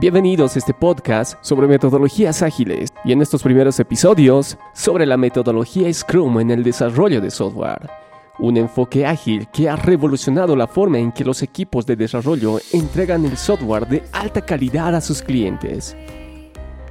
Bienvenidos a este podcast sobre metodologías ágiles y en estos primeros episodios sobre la metodología Scrum en el desarrollo de software. Un enfoque ágil que ha revolucionado la forma en que los equipos de desarrollo entregan el software de alta calidad a sus clientes.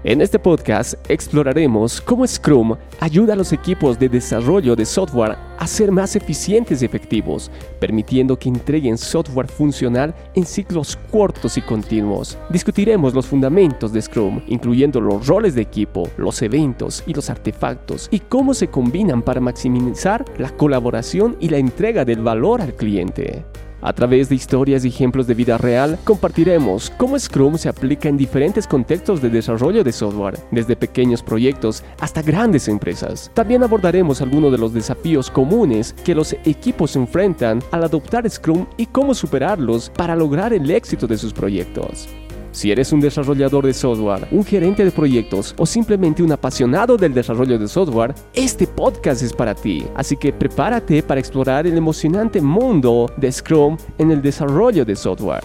En este podcast exploraremos cómo Scrum ayuda a los equipos de desarrollo de software a ser más eficientes y efectivos, permitiendo que entreguen software funcional en ciclos cortos y continuos. Discutiremos los fundamentos de Scrum, incluyendo los roles de equipo, los eventos y los artefactos, y cómo se combinan para maximizar la colaboración y la entrega del valor al cliente. A través de historias y ejemplos de vida real, compartiremos cómo Scrum se aplica en diferentes contextos de desarrollo de software, desde pequeños proyectos hasta grandes empresas. También abordaremos algunos de los desafíos comunes que los equipos enfrentan al adoptar Scrum y cómo superarlos para lograr el éxito de sus proyectos. Si eres un desarrollador de software, un gerente de proyectos o simplemente un apasionado del desarrollo de software, este podcast es para ti. Así que prepárate para explorar el emocionante mundo de Scrum en el desarrollo de software.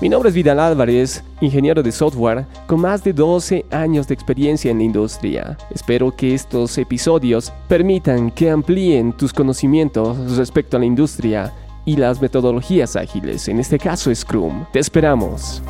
Mi nombre es Vidal Álvarez, ingeniero de software con más de 12 años de experiencia en la industria. Espero que estos episodios permitan que amplíen tus conocimientos respecto a la industria y las metodologías ágiles, en este caso Scrum. Te esperamos.